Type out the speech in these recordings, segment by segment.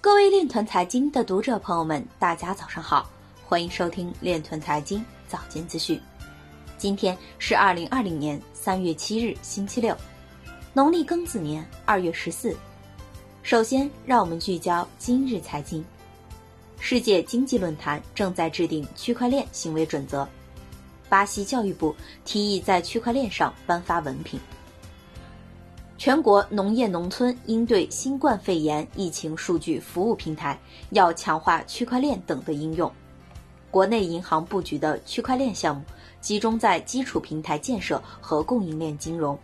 各位链团财经的读者朋友们，大家早上好，欢迎收听链团财经早间资讯。今天是二零二零年三月七日，星期六，农历庚子年二月十四。首先，让我们聚焦今日财经。世界经济论坛正在制定区块链行为准则。巴西教育部提议在区块链上颁发文凭。全国农业农村应对新冠肺炎疫情数据服务平台要强化区块链等的应用。国内银行布局的区块链项目集中在基础平台建设和供应链金融。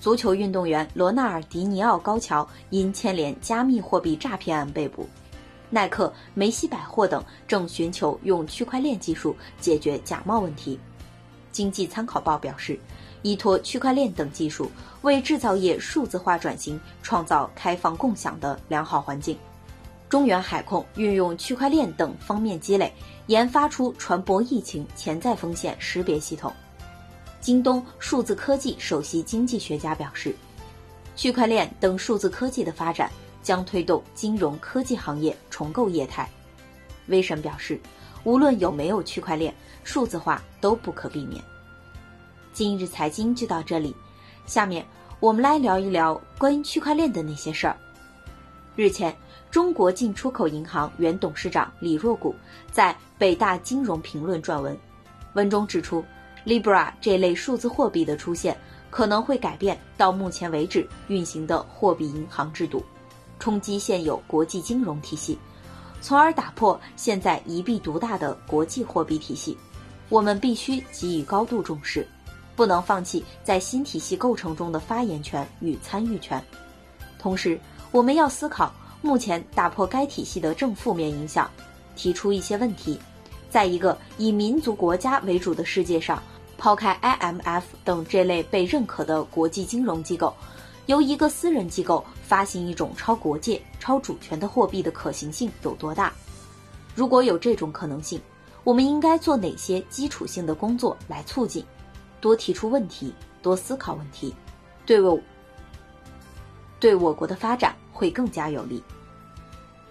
足球运动员罗纳尔迪尼奥高桥因牵连加密货币诈骗案被捕。耐克、梅西百货等正寻求用区块链技术解决假冒问题。经济参考报表示。依托区块链等技术，为制造业数字化转型创造开放共享的良好环境。中原海控运用区块链等方面积累，研发出船舶疫情潜在风险识别系统。京东数字科技首席经济学家表示，区块链等数字科技的发展将推动金融科技行业重构业态。威神表示，无论有没有区块链，数字化都不可避免。今日财经就到这里，下面我们来聊一聊关于区块链的那些事儿。日前，中国进出口银行原董事长李若谷在北大金融评论撰文，文中指出，Libra 这类数字货币的出现可能会改变到目前为止运行的货币银行制度，冲击现有国际金融体系，从而打破现在一币独大的国际货币体系。我们必须给予高度重视。不能放弃在新体系构成中的发言权与参与权，同时，我们要思考目前打破该体系的正负面影响，提出一些问题。在一个以民族国家为主的世界上，抛开 IMF 等这类被认可的国际金融机构，由一个私人机构发行一种超国界、超主权的货币的可行性有多大？如果有这种可能性，我们应该做哪些基础性的工作来促进？多提出问题，多思考问题，对我对我国的发展会更加有利。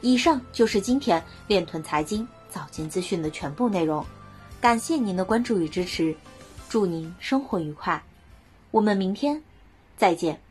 以上就是今天链臀财经早间资讯的全部内容，感谢您的关注与支持，祝您生活愉快，我们明天再见。